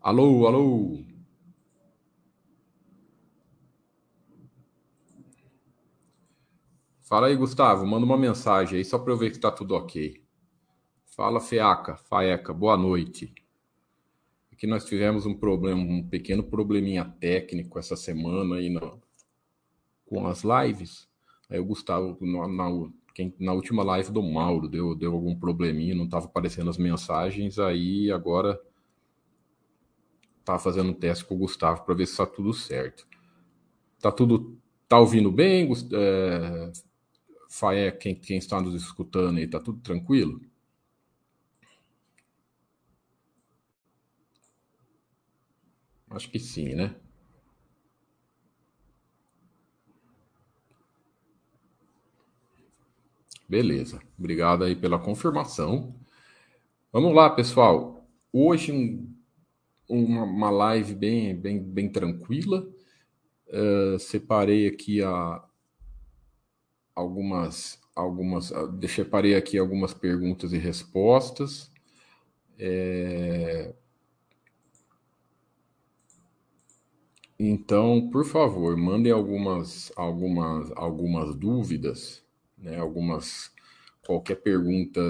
Alô, alô. Fala aí, Gustavo. Manda uma mensagem aí só para eu ver que está tudo ok. Fala, Feaca, Faeca, boa noite. Aqui nós tivemos um problema, um pequeno probleminha técnico essa semana aí no, com as lives. Aí o Gustavo, na, na, na última live do Mauro, deu, deu algum probleminha, não estava aparecendo as mensagens, aí agora tá fazendo um teste com o Gustavo para ver se está tudo certo. Tá tudo. Tá ouvindo bem, é, Faé, quem, quem está nos escutando aí, tá tudo tranquilo? Acho que sim, né? Beleza. Obrigado aí pela confirmação. Vamos lá, pessoal. Hoje um, uma, uma, live bem, bem, bem tranquila. Uh, separei aqui a, algumas, algumas, ah, separei aqui algumas perguntas e respostas. É... Então, por favor, mandem algumas, algumas, algumas dúvidas, né? Algumas, qualquer pergunta.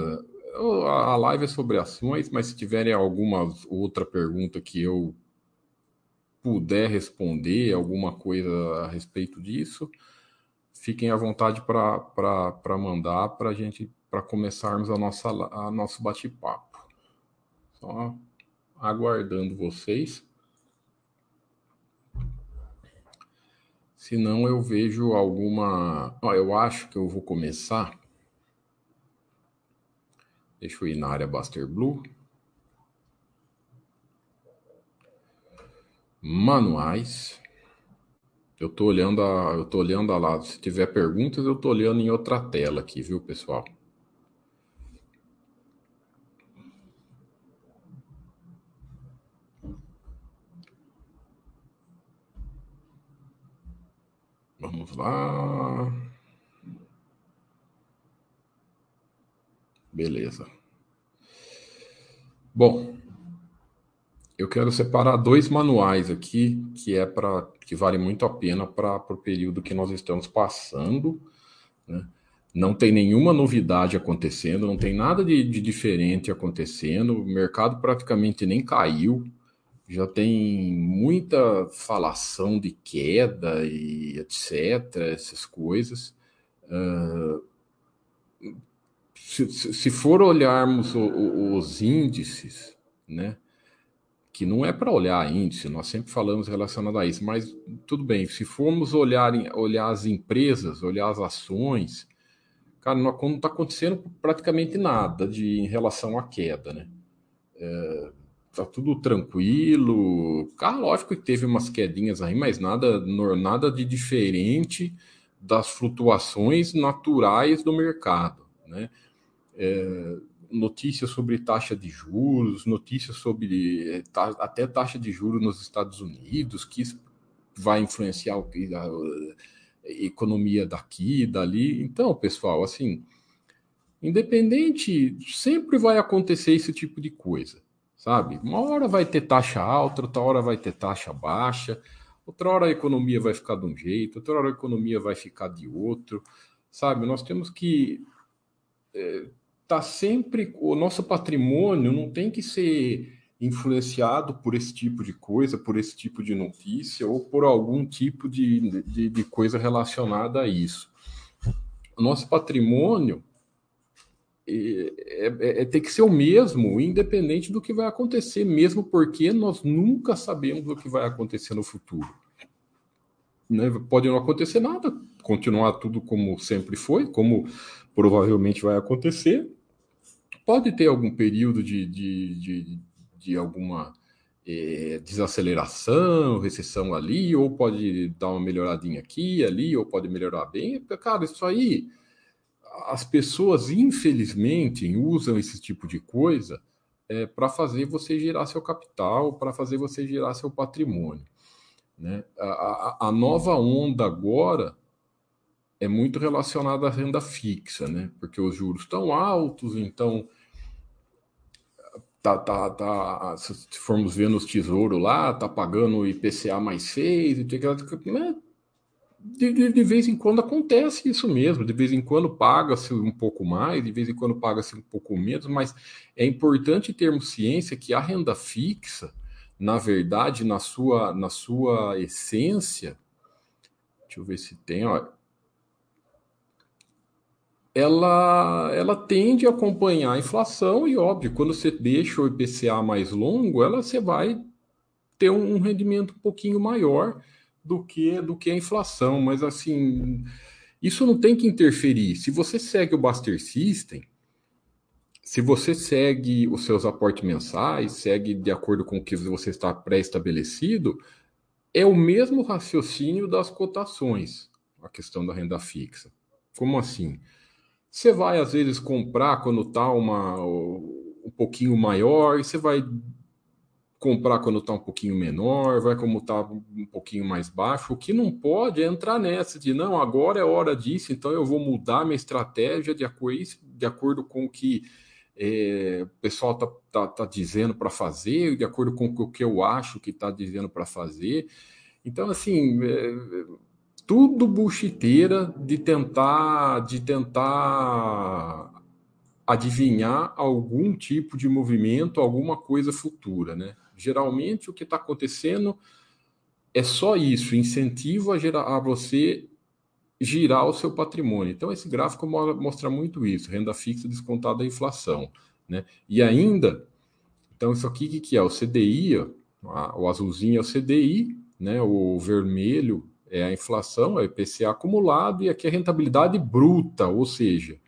A live é sobre ações, mas se tiverem alguma outra pergunta que eu puder responder, alguma coisa a respeito disso, fiquem à vontade para mandar para a gente para começarmos a nossa a nosso bate-papo. Só aguardando vocês. Se não, eu vejo alguma. eu acho que eu vou começar. Deixa eu ir na área Buster Blue. Manuais. Eu tô olhando a, eu tô olhando a lá. Se tiver perguntas, eu tô olhando em outra tela aqui, viu, pessoal? Vamos lá. Beleza. Bom, eu quero separar dois manuais aqui que é para que vale muito a pena para o período que nós estamos passando. Né? Não tem nenhuma novidade acontecendo, não tem nada de, de diferente acontecendo. O mercado praticamente nem caiu. Já tem muita falação de queda e etc. Essas coisas. Uh, se, se for olharmos o, o, os índices, né? que não é para olhar índice, nós sempre falamos relacionado a isso, mas tudo bem, se formos olhar, olhar as empresas, olhar as ações, cara, não está acontecendo praticamente nada de, em relação à queda, né? É, tá tudo tranquilo. Cara, lógico que teve umas quedinhas aí, mas nada, nada de diferente das flutuações naturais do mercado, né? É, notícias sobre taxa de juros, notícias sobre eh, até taxa de juros nos Estados Unidos, que isso vai influenciar a economia daqui, dali. Então, pessoal, assim, independente, sempre vai acontecer esse tipo de coisa, sabe? Uma hora vai ter taxa alta, outra hora vai ter taxa baixa, outra hora a economia vai ficar de um jeito, outra hora a economia vai ficar de outro, sabe? Nós temos que é, tá sempre o nosso patrimônio não tem que ser influenciado por esse tipo de coisa, por esse tipo de notícia ou por algum tipo de, de, de coisa relacionada a isso. O nosso patrimônio é, é, é, tem que ser o mesmo, independente do que vai acontecer, mesmo porque nós nunca sabemos o que vai acontecer no futuro. Né? Pode não acontecer nada, continuar tudo como sempre foi, como provavelmente vai acontecer, Pode ter algum período de, de, de, de alguma é, desaceleração, recessão ali, ou pode dar uma melhoradinha aqui, ali, ou pode melhorar bem. Cara, isso aí, as pessoas, infelizmente, usam esse tipo de coisa é, para fazer você gerar seu capital, para fazer você gerar seu patrimônio. Né? A, a, a nova onda agora é muito relacionada à renda fixa, né? Porque os juros estão altos, então tá, tá, tá, se formos ver nos tesouros lá, tá pagando IPCA mais 6, né? de, de, de, vez em quando acontece isso mesmo, de vez em quando paga-se um pouco mais, de vez em quando paga-se um pouco menos, mas é importante termos ciência que a renda fixa, na verdade, na sua, na sua essência, deixa eu ver se tem, ó, ela, ela tende a acompanhar a inflação e, óbvio, quando você deixa o IPCA mais longo, ela você vai ter um rendimento um pouquinho maior do que do que a inflação, mas assim, isso não tem que interferir. Se você segue o Buster System, se você segue os seus aportes mensais, segue de acordo com o que você está pré-estabelecido, é o mesmo raciocínio das cotações, a questão da renda fixa. Como assim? Você vai às vezes comprar quando está uma um pouquinho maior, e você vai comprar quando está um pouquinho menor, vai como está um pouquinho mais baixo. O que não pode é entrar nessa de não, agora é hora disso, então eu vou mudar minha estratégia de acordo, de acordo com o que é, o pessoal está tá, tá dizendo para fazer, de acordo com o que eu acho que está dizendo para fazer. Então, assim, é, tudo buchiteira de tentar, de tentar adivinhar algum tipo de movimento, alguma coisa futura, né? Geralmente o que está acontecendo é só isso, incentivo a, gerar, a você girar o seu patrimônio. Então esse gráfico mostra muito isso, renda fixa descontada da inflação, né? E ainda, então isso aqui que, que é o CDI, ó, o azulzinho é o CDI, né? O vermelho é a inflação, é o IPCA acumulado e aqui a rentabilidade bruta, ou seja,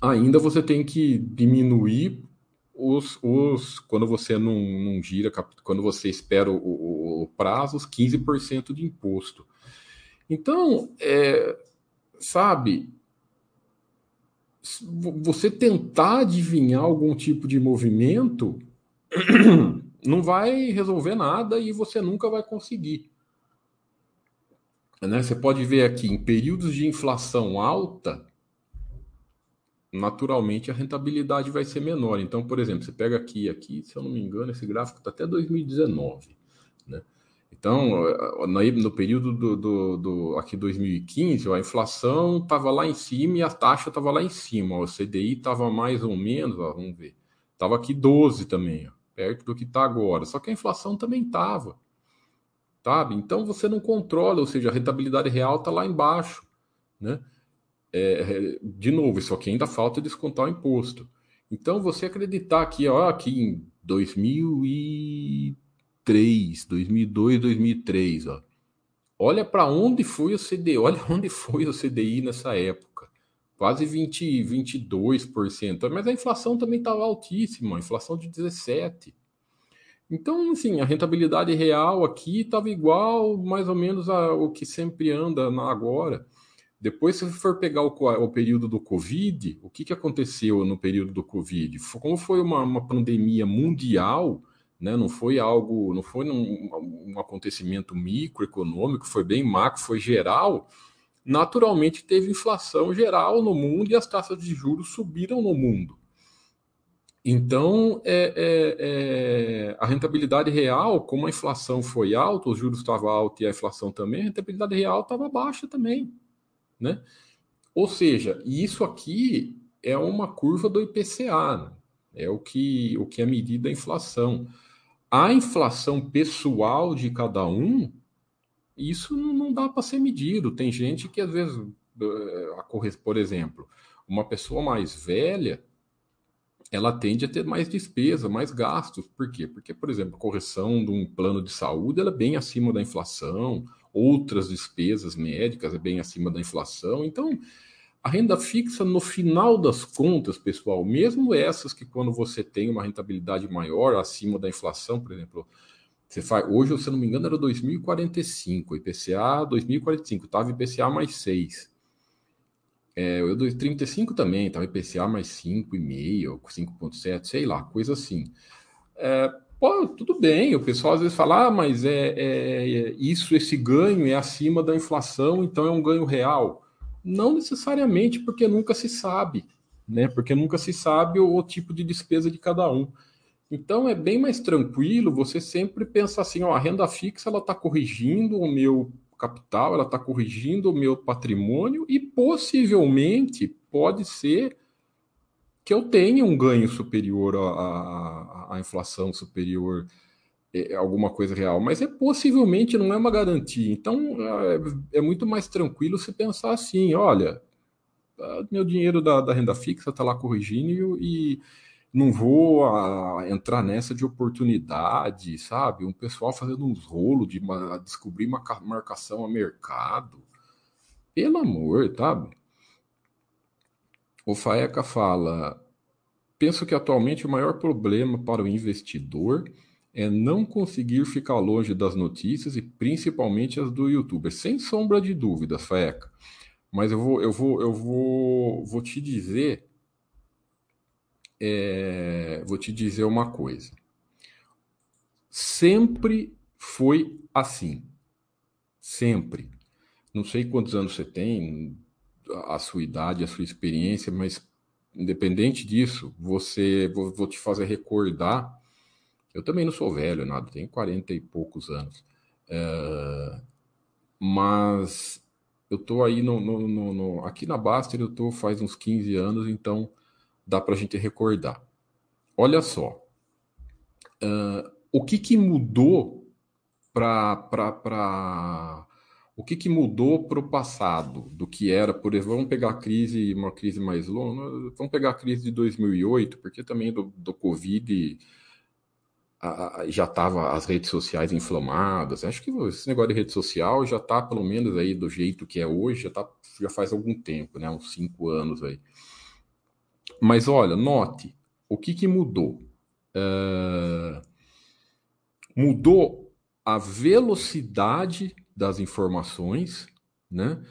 ainda você tem que diminuir os, os quando você não, não gira, quando você espera o, o, o prazo, os 15% de imposto. Então, é, sabe, você tentar adivinhar algum tipo de movimento não vai resolver nada e você nunca vai conseguir. Né? Você pode ver aqui, em períodos de inflação alta, naturalmente a rentabilidade vai ser menor. Então, por exemplo, você pega aqui, aqui, se eu não me engano, esse gráfico está até 2019, né? Então, no período do, do, do aqui 2015, a inflação estava lá em cima e a taxa estava lá em cima. O CDI estava mais ou menos, ó, vamos ver, estava aqui 12 também, ó, perto do que está agora. Só que a inflação também estava, sabe? Então você não controla, ou seja, a rentabilidade real está lá embaixo, né? É, é, de novo, isso aqui ainda falta descontar o imposto. Então, você acreditar que, ó, aqui em 2003, 2002, 2003, ó, olha para onde foi o CDI, olha onde foi o CDI nessa época. Quase 20, 22%. Mas a inflação também estava altíssima, a inflação de 17%. Então, assim, a rentabilidade real aqui estava igual, mais ou menos, ao que sempre anda agora. Depois, se for pegar o, o, período do Covid, o que, que aconteceu no período do Covid? Como foi uma, uma pandemia mundial, né? não foi algo, não foi um, um acontecimento microeconômico, foi bem macro, foi geral. Naturalmente, teve inflação geral no mundo e as taxas de juros subiram no mundo. Então, é, é, é, a rentabilidade real, como a inflação foi alta, os juros estavam altos e a inflação também, a rentabilidade real estava baixa também né? Ou seja, isso aqui é uma curva do IPCA, né? é o que, o que é medida a inflação. A inflação pessoal de cada um, isso não dá para ser medido. Tem gente que às vezes, eh, por exemplo, uma pessoa mais velha, ela tende a ter mais despesa, mais gastos. Por quê? Porque, por exemplo, a correção de um plano de saúde ela é bem acima da inflação, outras despesas médicas é bem acima da inflação. Então, a renda fixa, no final das contas, pessoal, mesmo essas que quando você tem uma rentabilidade maior, acima da inflação, por exemplo, você faz, hoje, se eu não me engano, era 2045, IPCA 2045, estava IPCA mais 6. É, o 35 também, estava IPCA mais 5,5, 5,7, sei lá, coisa assim. É, Pô, tudo bem, o pessoal às vezes fala, ah, mas é, é, é, isso, esse ganho é acima da inflação, então é um ganho real. Não necessariamente, porque nunca se sabe. né? Porque nunca se sabe o, o tipo de despesa de cada um. Então é bem mais tranquilo você sempre pensar assim, ó, a renda fixa ela está corrigindo o meu capital, ela está corrigindo o meu patrimônio e possivelmente pode ser que eu tenha um ganho superior à, inflação, superior a alguma coisa real, mas é possivelmente não é uma garantia. Então é, é muito mais tranquilo se pensar assim, olha, ah, meu dinheiro da, da renda fixa está lá corrigindo e não vou a, ah, entrar nessa de oportunidade, sabe? Um pessoal fazendo uns rolos de descobrir uma marcação a mercado. Pelo amor, sabe? O Faeca fala: penso que atualmente o maior problema para o investidor é não conseguir ficar longe das notícias e principalmente as do youtuber. Sem sombra de dúvidas, Faeca. Mas eu vou, eu vou, eu vou, vou te dizer é, vou te dizer uma coisa. Sempre foi assim. Sempre. Não sei quantos anos você tem, a sua idade, a sua experiência, mas independente disso, você vou, vou te fazer recordar. Eu também não sou velho, nada, tenho 40 e poucos anos. É, mas eu tô aí no, no, no, no, aqui na Baster, eu tô faz uns 15 anos, então dá para a gente recordar. Olha só, uh, o que, que mudou para o que, que mudou para o passado do que era, por exemplo, vamos pegar a crise, uma crise mais longa, vamos pegar a crise de 2008, porque também do, do Covid a, a, já estava as redes sociais inflamadas. Acho que esse negócio de rede social já está pelo menos aí do jeito que é hoje, já, tá, já faz algum tempo, né, uns cinco anos aí. Mas olha, note, o que, que mudou? Uh, mudou a velocidade das informações, né?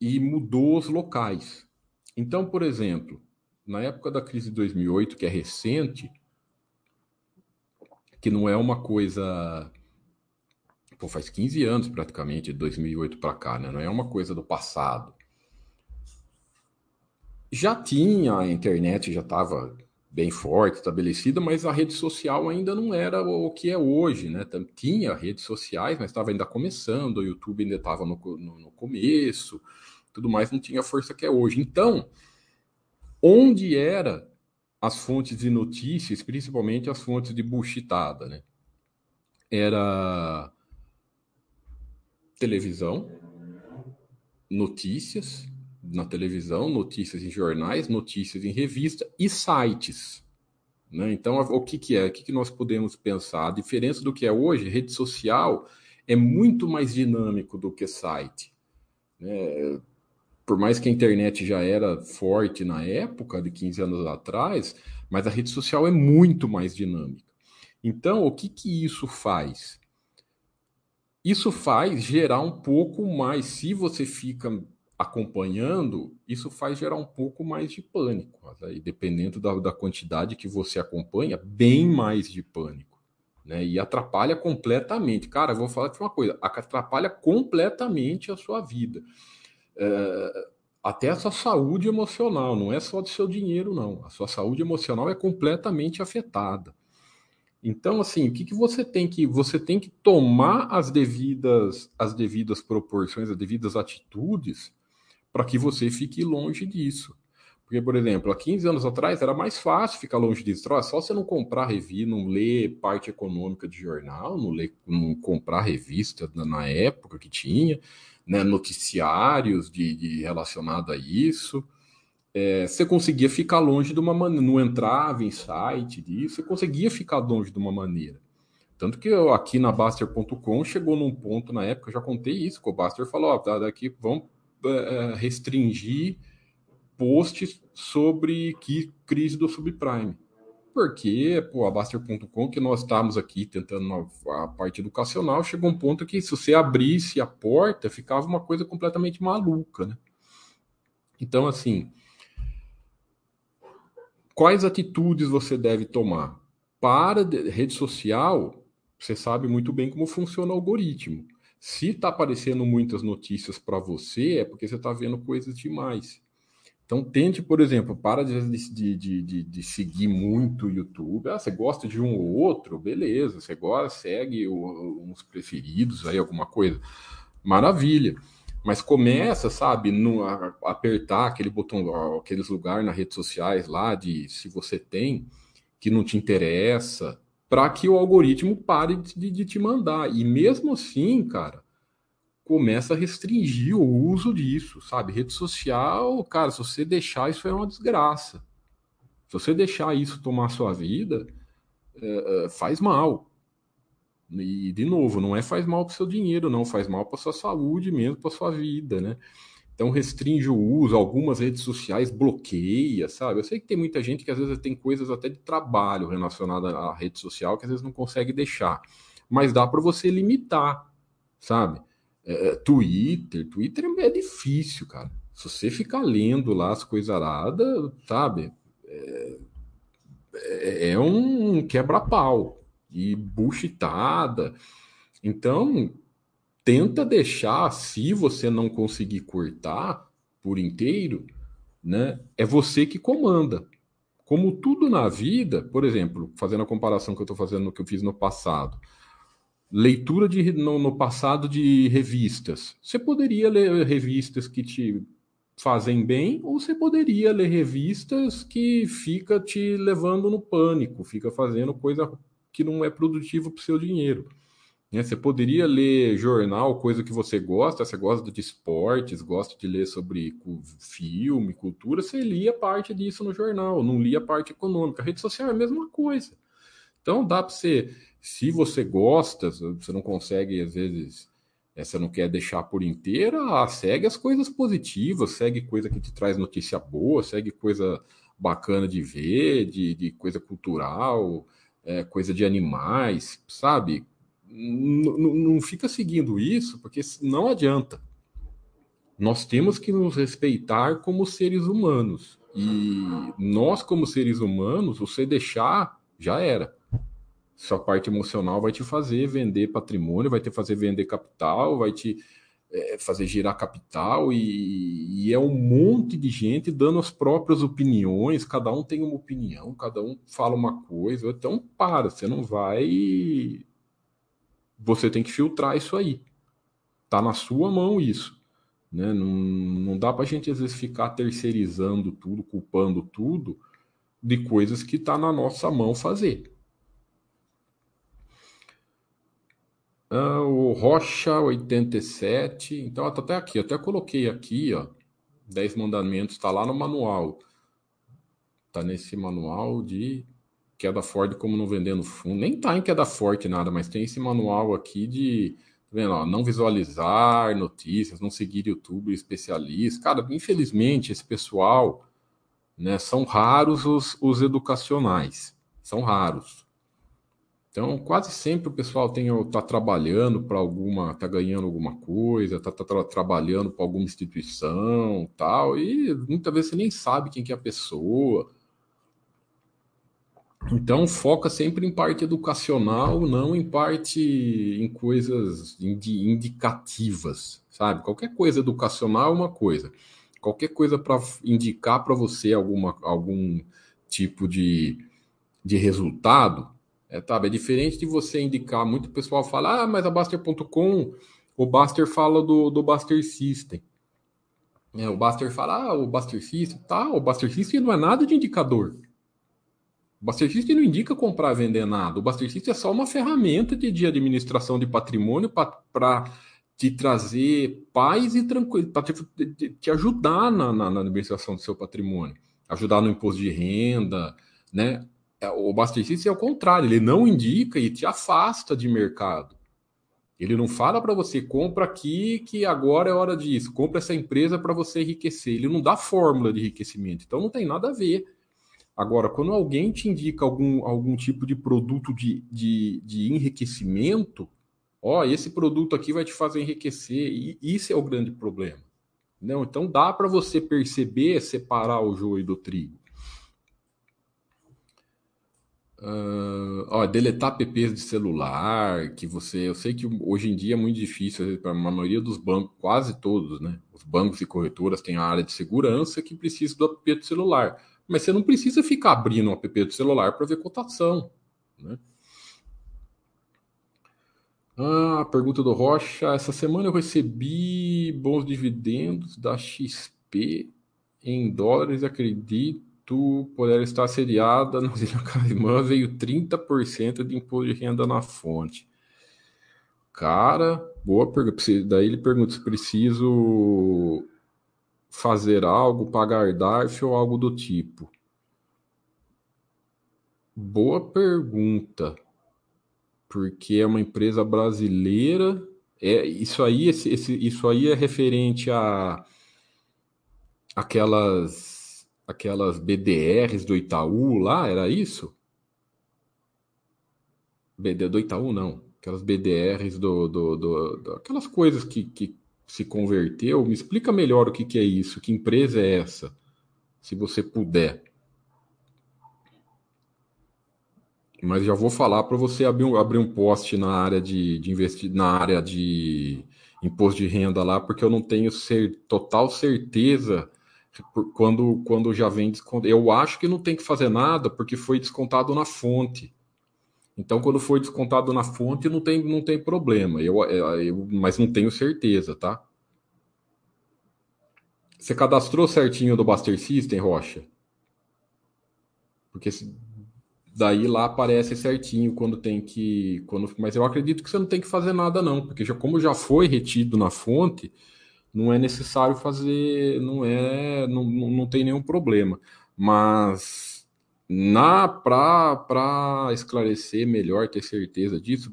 E mudou os locais. Então, por exemplo, na época da crise de 2008, que é recente, que não é uma coisa. Pô, faz 15 anos praticamente, de 2008 para cá, né? Não é uma coisa do passado já tinha a internet, já estava bem forte, estabelecida, mas a rede social ainda não era o que é hoje, né? Tinha redes sociais, mas estava ainda começando, o YouTube ainda estava no, no, no, começo, tudo mais não tinha a força que é hoje. Então, onde era as fontes de notícias, principalmente as fontes de buchitada, né? Era televisão, notícias, na televisão, notícias em jornais, notícias em revista e sites. Né? Então, o que, que é? O que, que nós podemos pensar? A diferença do que é hoje, rede social é muito mais dinâmico do que site. Né? Por mais que a internet já era forte na época, de 15 anos atrás, mas a rede social é muito mais dinâmica. Então, o que, que isso faz? Isso faz gerar um pouco mais, se você fica acompanhando, isso faz gerar um pouco mais de pânico. Aí, dependendo da, da quantidade que você acompanha, bem mais de pânico. Né? E atrapalha completamente. Cara, eu vou falar de uma coisa: atrapalha completamente a sua vida. É, até a sua saúde emocional, não é só do seu dinheiro, não. A sua saúde emocional é completamente afetada. Então, assim, o que, que você tem que você tem que tomar as devidas as devidas proporções, as devidas atitudes para que você fique longe disso. Porque, por exemplo, há 15 anos atrás era mais fácil ficar longe disso. É só você não comprar revista, não ler parte econômica de jornal, não, ler, não comprar revista na época que tinha, né, noticiários de, de relacionado a isso. É, você conseguia ficar longe de uma maneira, não entrava em site disso, você conseguia ficar longe de uma maneira. Tanto que eu, aqui na Baster.com chegou num ponto na época, eu já contei isso, que o Baster falou: ó, tá, daqui vamos restringir posts sobre que crise do subprime. Porque, pô, a Baster.com, que nós estávamos aqui tentando a parte educacional, chegou um ponto que se você abrisse a porta, ficava uma coisa completamente maluca, né? Então, assim, quais atitudes você deve tomar? Para rede social, você sabe muito bem como funciona o algoritmo. Se está aparecendo muitas notícias para você, é porque você está vendo coisas demais. Então tente, por exemplo, para de, de, de, de, seguir muito o YouTube. Ah, você gosta de um ou outro, beleza. Você gosta, segue uns preferidos aí, alguma coisa. Maravilha. Mas começa, sabe, no, a, apertar aquele botão, aqueles lugares nas redes sociais lá de se você tem que não te interessa, para que o algoritmo pare de, de te mandar. E mesmo assim, cara, começa a restringir o uso disso, sabe? Rede social, cara, se você deixar isso é uma desgraça. Se você deixar isso tomar sua vida, é, é, faz mal. E, de novo, não é faz mal para o seu dinheiro, não, faz mal para sua saúde mesmo, para sua vida, né? Então restringe o uso, algumas redes sociais bloqueia, sabe? Eu sei que tem muita gente que às vezes tem coisas até de trabalho relacionadas à rede social que às vezes não consegue deixar, mas dá para você limitar, sabe? É, é, Twitter, Twitter é difícil, cara. Se você ficar lendo lá as coisas aradas, sabe? É, é, é um quebra-pau e buchitada. Então, tenta deixar, se você não conseguir cortar por inteiro, né? É você que comanda. Como tudo na vida, por exemplo, fazendo a comparação que eu estou fazendo que eu fiz no passado, leitura de, no, no, passado de revistas. Você poderia ler revistas que te fazem bem, ou você poderia ler revistas que fica te levando no pânico, fica fazendo coisa que não é produtiva para o seu dinheiro. Né? Você poderia ler jornal, coisa que você gosta, você gosta de esportes, gosta de ler sobre filme, cultura, você lia parte disso no jornal, não lia parte econômica. A rede social é a mesma coisa. Então dá para você, se você gosta, você não consegue, às vezes, é, você não quer deixar por inteira, ah, segue as coisas positivas, segue coisa que te traz notícia boa, segue coisa bacana de ver, de, de coisa cultural, é, coisa de animais, sabe? Não fica seguindo isso, porque não adianta. Nós temos que nos respeitar como seres humanos. E nós, como seres humanos, você deixar, já era. Sua parte emocional vai te fazer vender patrimônio, vai te fazer vender capital, vai te é, fazer girar capital, e, e é um monte de gente dando as próprias opiniões, cada um tem uma opinião, cada um fala uma coisa. Então, para, você não vai você tem que filtrar isso aí. Tá na sua mão isso. Né? Não, não dá para a gente, às vezes, ficar terceirizando tudo, culpando tudo de coisas que tá na nossa mão fazer. Ah, o Rocha 87. Então, tá até aqui. até coloquei aqui, ó. 10 mandamentos, está lá no manual. Tá nesse manual de queda forte como não vender no fundo. Nem tá em queda forte nada, mas tem esse manual aqui de tá vendo, ó, não visualizar notícias, não seguir YouTube especialista. Cara, infelizmente, esse pessoal, né, são raros os, os educacionais. São raros. Então, quase sempre o pessoal tem tá trabalhando para alguma, tá ganhando alguma coisa, tá, tá, tá trabalhando para alguma instituição, tal, e muitas vezes você nem sabe quem que é a pessoa então foca sempre em parte educacional, não em parte em coisas indicativas, sabe? Qualquer coisa educacional é uma coisa. Qualquer coisa para indicar para você alguma, algum tipo de, de resultado, é, tá, é diferente de você indicar. Muito pessoal fala, ah, mas a Baster.com, o Baster fala do, do Baster System. É, o Baster fala, ah, o Baster System, tá, o Baster System não é nada de indicador. System não indica comprar vender nada. O Buster System é só uma ferramenta de, de administração de patrimônio para te trazer paz e tranquilo, para te, te, ajudar na, na, na, administração do seu patrimônio, ajudar no imposto de renda, né? É, o Buster System é o contrário, ele não indica e te afasta de mercado. Ele não fala para você, compra aqui que agora é hora disso, compra essa empresa para você enriquecer. Ele não dá fórmula de enriquecimento, então não tem nada a ver. Agora, quando alguém te indica algum, algum tipo de produto de, de, de enriquecimento, ó, esse produto aqui vai te fazer enriquecer, e isso é o grande problema. Não, então dá para você perceber, separar o joio do trigo. Uh, ó, deletar apps de celular, que você. Eu sei que hoje em dia é muito difícil, para a maioria dos bancos, quase todos, né? Os bancos e corretoras têm a área de segurança que precisa do app do celular. Mas você não precisa ficar abrindo o app do celular para ver cotação. Né? Ah, pergunta do Rocha. Essa semana eu recebi bons dividendos da XP em dólares, acredito por ela estar sediada no Ilha Caimã, veio 30% de imposto de renda na fonte. Cara, boa pergunta. Daí ele pergunta se preciso fazer algo, pagar DARF ou algo do tipo. Boa pergunta. Porque é uma empresa brasileira. É, isso aí, esse, esse, isso aí é referente a aquelas aquelas BDRs do Itaú lá, era isso? BD do Itaú não, aquelas BDRs do, do, do, do aquelas coisas que, que se converteu. Me explica melhor o que, que é isso, que empresa é essa, se você puder. Mas já vou falar para você abrir um, abrir um post na área de, de investir na área de imposto de renda lá, porque eu não tenho total certeza quando, quando já vem descontado. Eu acho que não tem que fazer nada porque foi descontado na fonte. Então, quando foi descontado na fonte, não tem, não tem problema. Eu, é, eu, mas não tenho certeza, tá? Você cadastrou certinho do Buster System, Rocha? Porque daí lá aparece certinho quando tem que. Quando, mas eu acredito que você não tem que fazer nada, não, porque já, como já foi retido na fonte, não é necessário fazer, não é, não, não tem nenhum problema. Mas na para esclarecer melhor, ter certeza disso,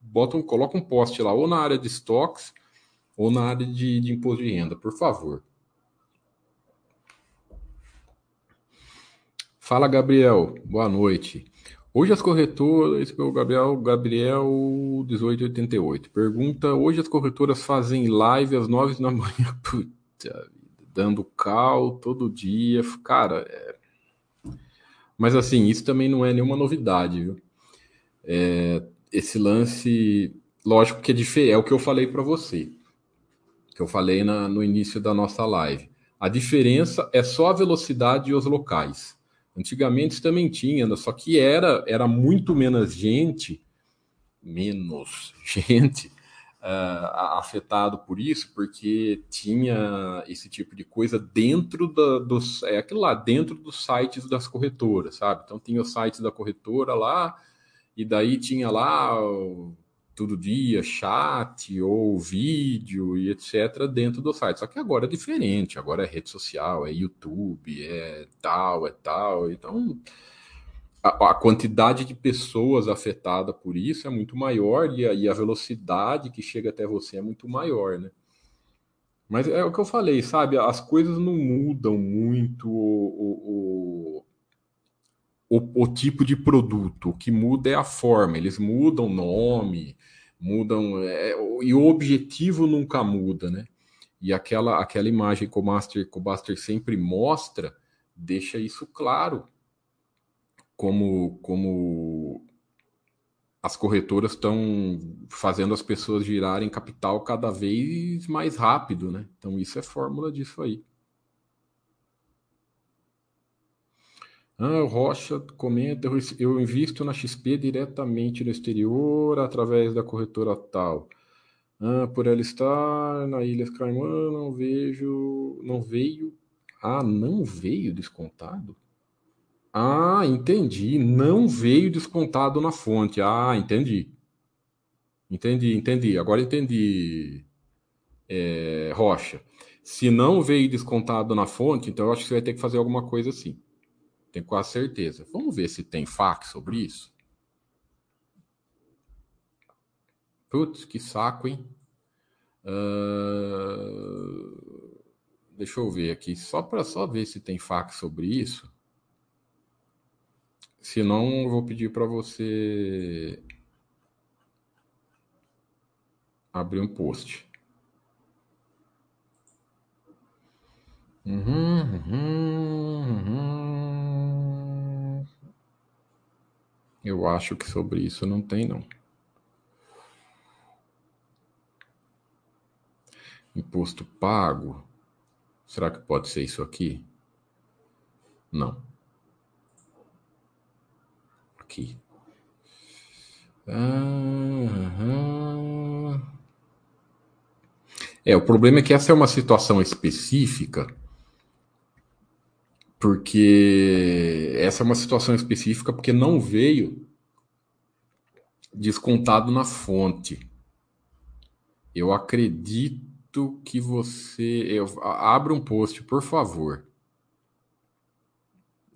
bota um, coloca um post lá, ou na área de estoques, ou na área de, de imposto de renda, por favor. Fala, Gabriel. Boa noite. Hoje as corretoras, pelo Gabriel, Gabriel 1888, pergunta: hoje as corretoras fazem live às 9 da manhã, puta, dando cal todo dia. Cara, é... mas assim, isso também não é nenhuma novidade, viu? É, esse lance, lógico que é diferente, é o que eu falei para você, que eu falei na, no início da nossa live. A diferença é só a velocidade e os locais. Antigamente também tinha, né? só que era, era muito menos gente, menos gente uh, afetado por isso, porque tinha esse tipo de coisa dentro da, dos, é aquilo lá, dentro dos sites das corretoras, sabe? Então tinha o site da corretora lá, e daí tinha lá todo dia, chat ou vídeo e etc. dentro do site. Só que agora é diferente, agora é rede social, é YouTube, é tal, é tal. Então a, quantidade de pessoas afetadas por isso é muito maior e a, e a, velocidade que chega até você é muito maior, né? Mas é o que eu falei, sabe? As coisas não mudam muito o, o, o, o tipo de produto. O que muda é a forma. Eles mudam o nome, mudam é, e o objetivo nunca muda, né? E aquela aquela imagem que o Master, que o Master sempre mostra deixa isso claro, como como as corretoras estão fazendo as pessoas girarem capital cada vez mais rápido, né? Então isso é fórmula disso aí. Ah, o Rocha comenta, eu invisto na XP diretamente no exterior através da corretora tal. Ah, por ela estar na Ilha Caimã, não vejo, não veio. Ah, não veio descontado? Ah, entendi. Não veio descontado na fonte. Ah, entendi. Entendi, entendi. Agora entendi, é, Rocha. Se não veio descontado na fonte, então eu acho que você vai ter que fazer alguma coisa assim. Tenho quase certeza. Vamos ver se tem fax sobre isso. Putz, que saco, hein? Uh... Deixa eu ver aqui, só para só ver se tem fax sobre isso. Se não, eu vou pedir para você abrir um post. Uhum, uhum, uhum. Eu acho que sobre isso não tem, não. Imposto pago. Será que pode ser isso aqui? Não. Aqui. É, o problema é que essa é uma situação específica, porque essa é uma situação específica porque não veio descontado na fonte. Eu acredito que você. Eu, abra um post, por favor.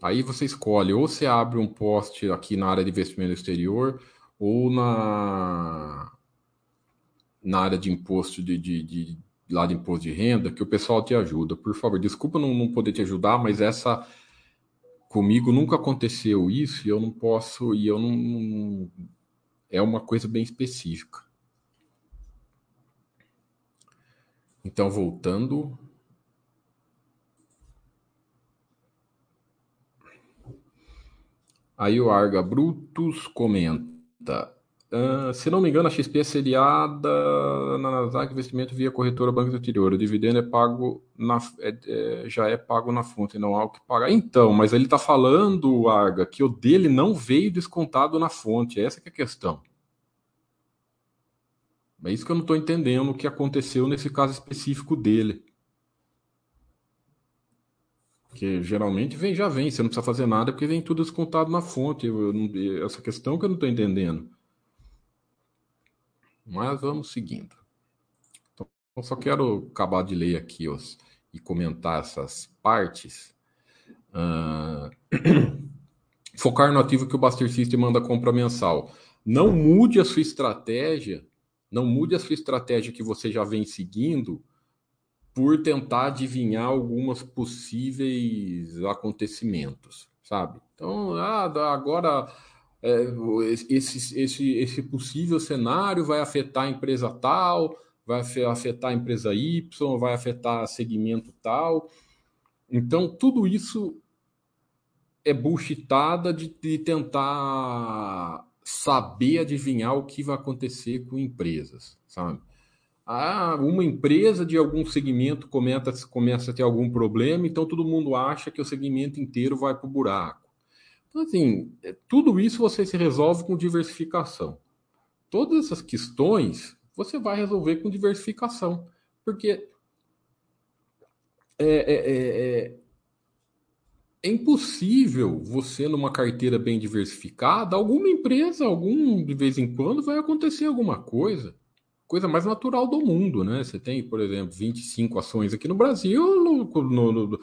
Aí você escolhe, ou você abre um post aqui na área de investimento exterior, ou na, na área de imposto de, de, de, lá de imposto de renda, que o pessoal te ajuda. Por favor, desculpa não, não poder te ajudar, mas essa comigo nunca aconteceu isso e eu não posso, e eu não. É uma coisa bem específica. Então, voltando. Aí o Arga Brutus comenta. Uh, se não me engano, a XP é seriada na Nasdaq investimento via corretora Banco do Interior. O dividendo é pago na, é, é, já é pago na fonte, não há o que pagar. Então, mas ele está falando, Arga, que o dele não veio descontado na fonte. Essa é a questão. É isso que eu não estou entendendo o que aconteceu nesse caso específico dele. Que geralmente vem, já vem, você não precisa fazer nada porque vem tudo descontado na fonte. Eu, eu, essa questão que eu não estou entendendo. Mas vamos seguindo. Então, eu só quero acabar de ler aqui os, e comentar essas partes. Uh, focar no ativo que o Buster System manda compra mensal. Não mude a sua estratégia, não mude a sua estratégia que você já vem seguindo por tentar adivinhar algumas possíveis acontecimentos, sabe? Então, ah, agora é, esse, esse, esse possível cenário vai afetar a empresa tal, vai afetar a empresa Y, vai afetar segmento tal. Então, tudo isso é bullshitada de, de tentar saber adivinhar o que vai acontecer com empresas, sabe? Ah, uma empresa de algum segmento começa, começa a ter algum problema, então todo mundo acha que o segmento inteiro vai para o buraco. Então, assim, é, tudo isso você se resolve com diversificação. Todas essas questões você vai resolver com diversificação, porque é, é, é, é, é impossível você, numa carteira bem diversificada, alguma empresa, algum de vez em quando, vai acontecer alguma coisa coisa mais natural do mundo, né? Você tem, por exemplo, 25 ações aqui no Brasil, no, no, no,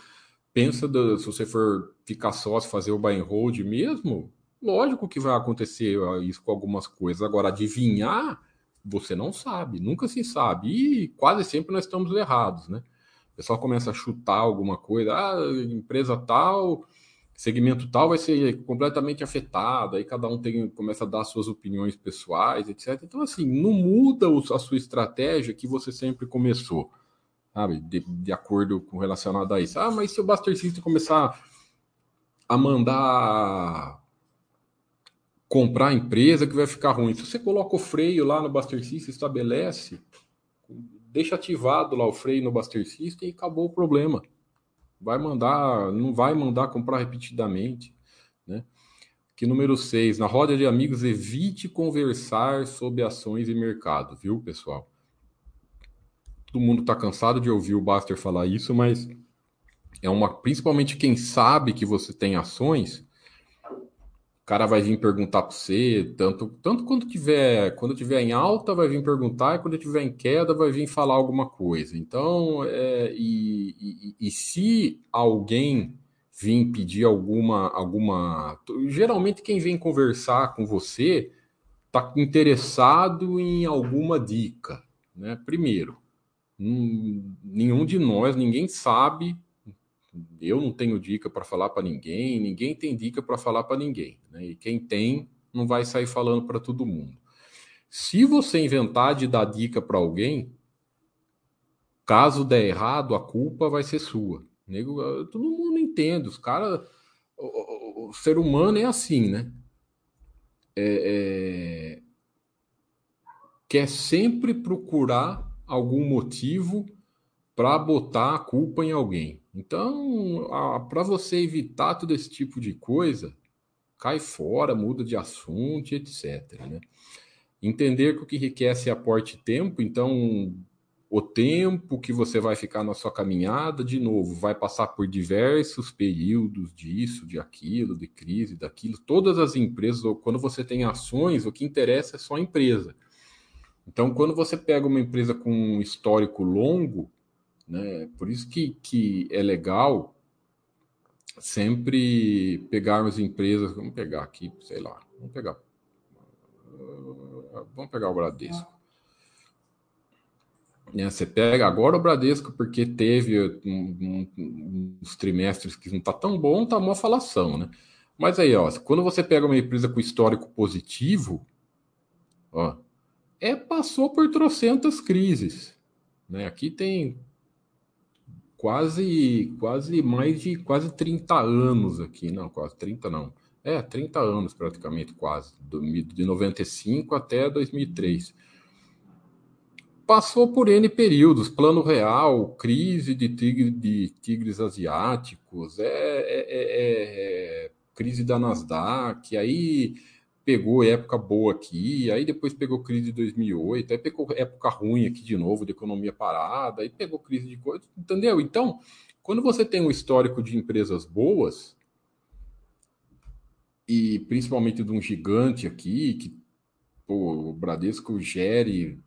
pensa do, se você for ficar sócio, fazer o buy and hold mesmo, lógico que vai acontecer isso com algumas coisas. Agora, adivinhar, você não sabe, nunca se sabe. E quase sempre nós estamos errados, né? O pessoal começa a chutar alguma coisa, ah, empresa tal segmento tal vai ser completamente afetado, aí cada um tem, começa a dar suas opiniões pessoais, etc. Então, assim, não muda a sua estratégia que você sempre começou, sabe? De, de acordo com relacionado a isso. Ah, mas se o Buster System começar a mandar comprar a empresa que vai ficar ruim. Se você coloca o freio lá no Buster System, estabelece, deixa ativado lá o freio no Buster System e acabou o problema vai mandar, não vai mandar comprar repetidamente, né? Que número 6, na roda de amigos, evite conversar sobre ações e mercado, viu, pessoal? Todo mundo está cansado de ouvir o Baster falar isso, mas é uma, principalmente quem sabe que você tem ações, cara vai vir perguntar para você, tanto, tanto quando tiver, quando tiver em alta vai vir perguntar, e quando tiver em queda vai vir falar alguma coisa. Então, é, e, e, e, se alguém vir pedir alguma, alguma, geralmente quem vem conversar com você está interessado em alguma dica, né? Primeiro, nenhum de nós, ninguém sabe eu não tenho dica para falar para ninguém, ninguém tem dica para falar para ninguém. Né? E quem tem não vai sair falando para todo mundo. Se você inventar de dar dica para alguém, caso der errado, a culpa vai ser sua. Nego, todo mundo entende, os caras. O, o, o, ser humano é assim, né? é, é, quer sempre procurar algum motivo para botar a culpa em alguém. Então, para você evitar todo esse tipo de coisa, cai fora, muda de assunto, etc. Né? Entender que o que enriquece é aporte tempo, então o tempo que você vai ficar na sua caminhada, de novo, vai passar por diversos períodos disso, de aquilo, de crise, daquilo. Todas as empresas, quando você tem ações, o que interessa é só a empresa. Então, quando você pega uma empresa com um histórico longo, né, por isso que, que é legal sempre pegarmos empresas, vamos pegar aqui, sei lá, vamos pegar, vamos pegar o Bradesco. Né? Você pega agora o Bradesco porque teve uns trimestres que não está tão bom, tá uma falação, né? Mas aí, ó, quando você pega uma empresa com histórico positivo, ó, é passou por trocentas crises, né? Aqui tem quase quase mais de quase 30 anos aqui, não, quase 30 não. É, 30 anos praticamente quase, de 95 até 2003 passou por N períodos, plano real, crise de, tigre, de tigres asiáticos, é, é, é, é, crise da Nasdaq, aí pegou época boa aqui, aí depois pegou crise de 2008, aí pegou época ruim aqui de novo, de economia parada, aí pegou crise de coisa, entendeu? Então, quando você tem um histórico de empresas boas, e principalmente de um gigante aqui, que pô, o Bradesco gere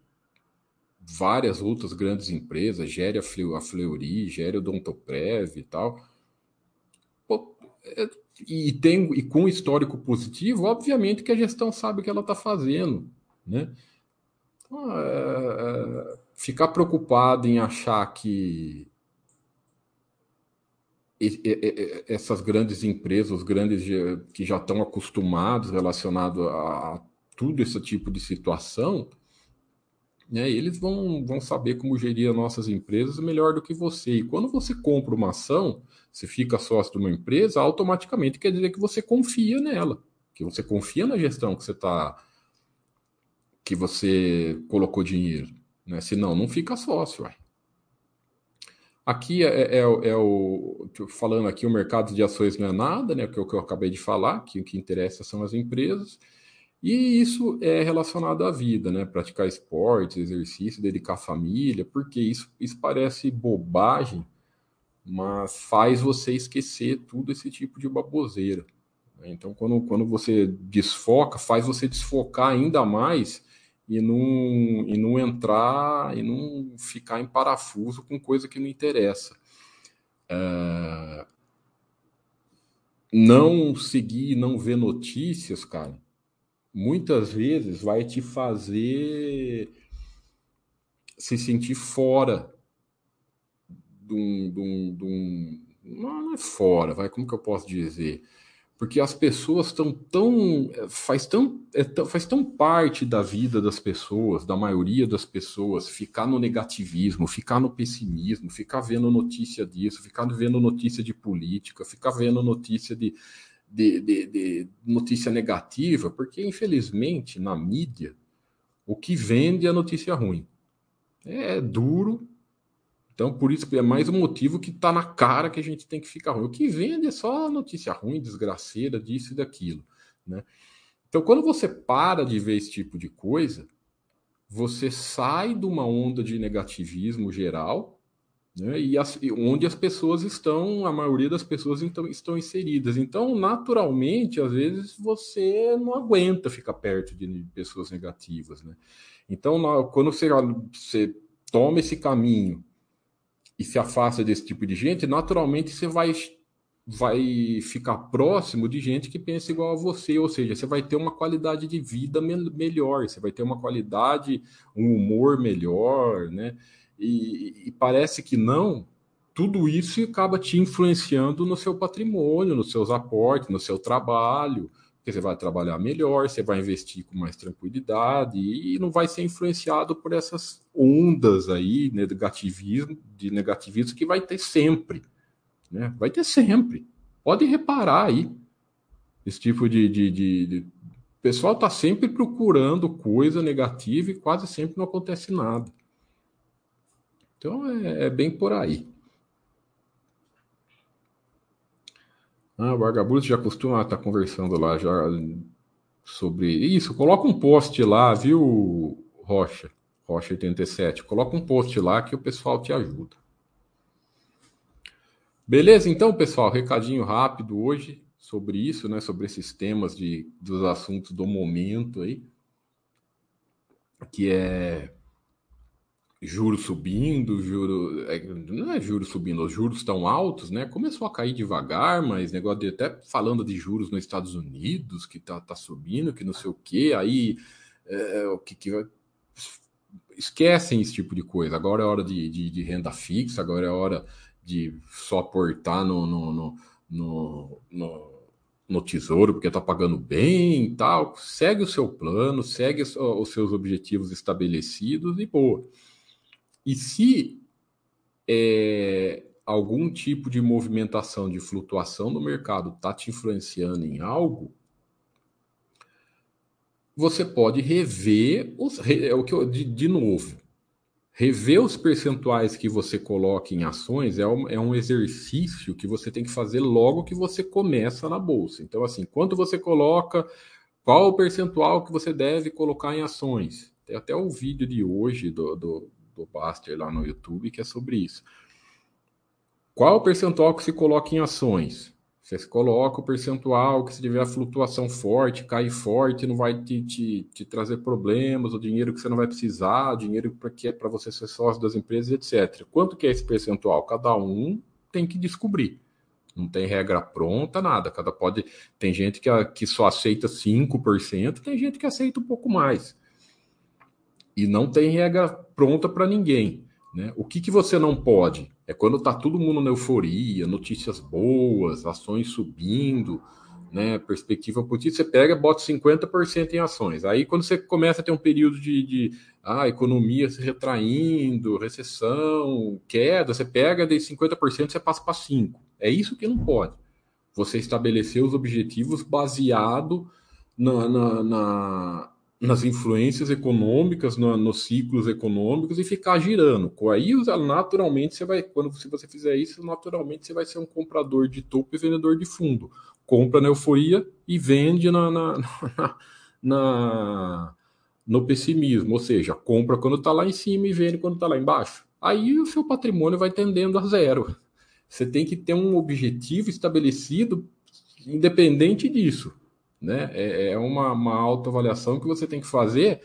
várias outras grandes empresas, gere a, Fleury, gere o Dontoprev e tal. Pô, e, tem, e com histórico positivo, obviamente que a gestão sabe o que ela está fazendo. Né? Então, é, é, ficar preocupado em achar que essas grandes empresas, os grandes que já estão acostumados relacionado a tudo esse tipo de situação, né? Eles vão, vão saber como gerir as nossas empresas melhor do que você. E quando você compra uma ação, você fica sócio de uma empresa, automaticamente quer dizer que você confia nela, que você confia na gestão que você está que você colocou dinheiro, né? Senão, não fica sócio. Ué. Aqui é, é, é, o. Falando aqui, o mercado de ações não é nada, né? Que é o que eu acabei de falar, que o que interessa são as empresas. E isso é relacionado à vida, né? Praticar esportes, exercício, dedicar família, porque isso, isso parece bobagem, mas faz você esquecer tudo esse tipo de baboseira. Né? Então, quando, quando você desfoca, faz você desfocar ainda mais e não, e não entrar e não ficar em parafuso com coisa que não interessa. É... Não seguir, não ver notícias, cara muitas vezes vai te fazer se sentir fora de um, de um, de um não é fora, vai, como que eu posso dizer? Porque as pessoas estão tão, faz tão, é tão, faz tão parte da vida das pessoas, da maioria das pessoas, ficar no negativismo, ficar no pessimismo, ficar vendo notícia disso, ficar vendo notícia de política, ficar vendo notícia de, de, de, de notícia negativa, porque infelizmente na mídia o que vende é a notícia ruim. É duro, então por isso que é mais um motivo que está na cara que a gente tem que ficar ruim. O que vende é só notícia ruim, desgraceira, disso e daquilo, né? Então quando você para de ver esse tipo de coisa, você sai de uma onda de negativismo geral né? e, as, onde as pessoas estão, a maioria das pessoas então, estão inseridas. Então, naturalmente, às vezes você não aguenta ficar perto de pessoas negativas. Né? Então, na, quando você, você toma esse caminho e se afasta desse tipo de gente, naturalmente você vai vai ficar próximo de gente que pensa igual a você, ou seja, você vai ter uma qualidade de vida me melhor, você vai ter uma qualidade, um humor melhor, né? E, e, parece que não, tudo isso acaba te influenciando no seu patrimônio, nos seus aportes, no seu trabalho, porque você vai trabalhar melhor, você vai investir com mais tranquilidade e não vai ser influenciado por essas ondas aí né, negativismo, de negativismo que vai ter sempre, né? Vai ter sempre. Pode reparar aí esse tipo de, de, de, de pessoal está sempre procurando coisa negativa e quase sempre não acontece nada. Então é, é bem por aí. Ah, o Vagabundo já costuma estar tá conversando lá já sobre isso. Coloca um post lá, viu, Rocha? Rocha 87. Coloca um post lá que o pessoal te ajuda. Beleza, então, pessoal, recadinho rápido hoje sobre isso, né? Sobre esses temas de, dos assuntos do momento aí, que é juros subindo, juro, é, não é juros subindo, os juros estão altos, né? Começou a cair devagar, mas negócio de até falando de juros nos Estados Unidos que tá, tá subindo, que não sei o quê, aí é, o que, que esquecem esse tipo de coisa. Agora é hora de, de, de, renda fixa, agora é hora de só aportar no, no, no, no, no, no tesouro porque está pagando bem e tal. Segue o seu plano, segue os seus objetivos estabelecidos e boa. E se é, algum tipo de movimentação, de flutuação no mercado está te influenciando em algo, você pode rever os, é o que eu, de, de novo. Rever os percentuais que você coloca em ações é um, é um exercício que você tem que fazer logo que você começa na bolsa. Então, assim, quanto você coloca, qual o percentual que você deve colocar em ações? Tem até o vídeo de hoje do, do, do Baster lá no YouTube, que é sobre isso. Qual o percentual que se coloca em ações? Você coloca o percentual que se tiver flutuação forte, cair forte, não vai te, te, te trazer problemas, o dinheiro que você não vai precisar, dinheiro para que é para você ser sócio das empresas, etc. Quanto que é esse percentual? Cada um tem que descobrir. Não tem regra pronta, nada. Cada pode. Tem gente que, que só aceita 5%, tem gente que aceita um pouco mais e não tem regra pronta para ninguém. Né? O que, que você não pode? É quando está todo mundo na euforia, notícias boas, ações subindo, né? perspectiva positiva, você pega bota 50% em ações. Aí quando você começa a ter um período de, de ah, economia se retraindo, recessão, queda, você pega de 50% você passa para 5%. É isso que não pode. Você estabelecer os objetivos baseado na, na, na nas influências econômicas, no, nos ciclos econômicos e ficar girando. Aí, naturalmente, você vai, quando se você fizer isso, naturalmente você vai ser um comprador de topo e vendedor de fundo. Compra na euforia e vende na, na, na, na no pessimismo, ou seja, compra quando está lá em cima e vende quando está lá embaixo. Aí o seu patrimônio vai tendendo a zero. Você tem que ter um objetivo estabelecido independente disso. Né? É, é uma, uma autoavaliação que você tem que fazer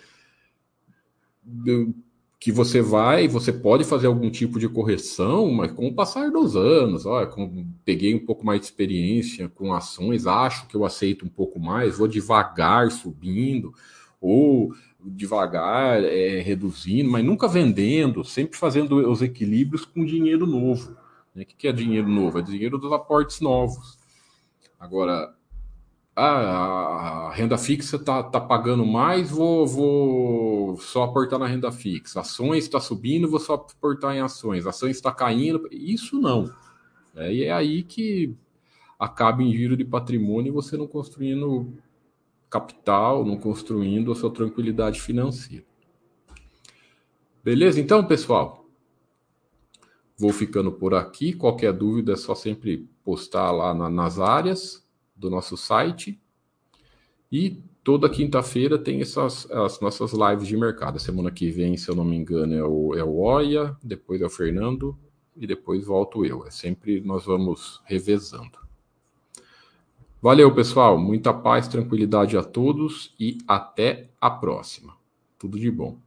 que você vai, você pode fazer algum tipo de correção, mas com o passar dos anos, ó, com, peguei um pouco mais de experiência com ações, acho que eu aceito um pouco mais, vou devagar subindo, ou devagar é, reduzindo, mas nunca vendendo, sempre fazendo os equilíbrios com dinheiro novo. Né? O que é dinheiro novo? É dinheiro dos aportes novos. Agora, ah, a renda fixa está tá pagando mais, vou, vou só aportar na renda fixa. Ações está subindo, vou só aportar em ações. Ações está caindo, isso não. É, e é aí que acaba em giro de patrimônio você não construindo capital, não construindo a sua tranquilidade financeira. Beleza, então, pessoal? Vou ficando por aqui. Qualquer dúvida é só sempre postar lá na, nas áreas do nosso site. E toda quinta-feira tem essas as nossas lives de mercado. A semana que vem, se eu não me engano, é o, é o Oia, depois é o Fernando e depois volto eu. É sempre nós vamos revezando. Valeu, pessoal. Muita paz, tranquilidade a todos e até a próxima. Tudo de bom.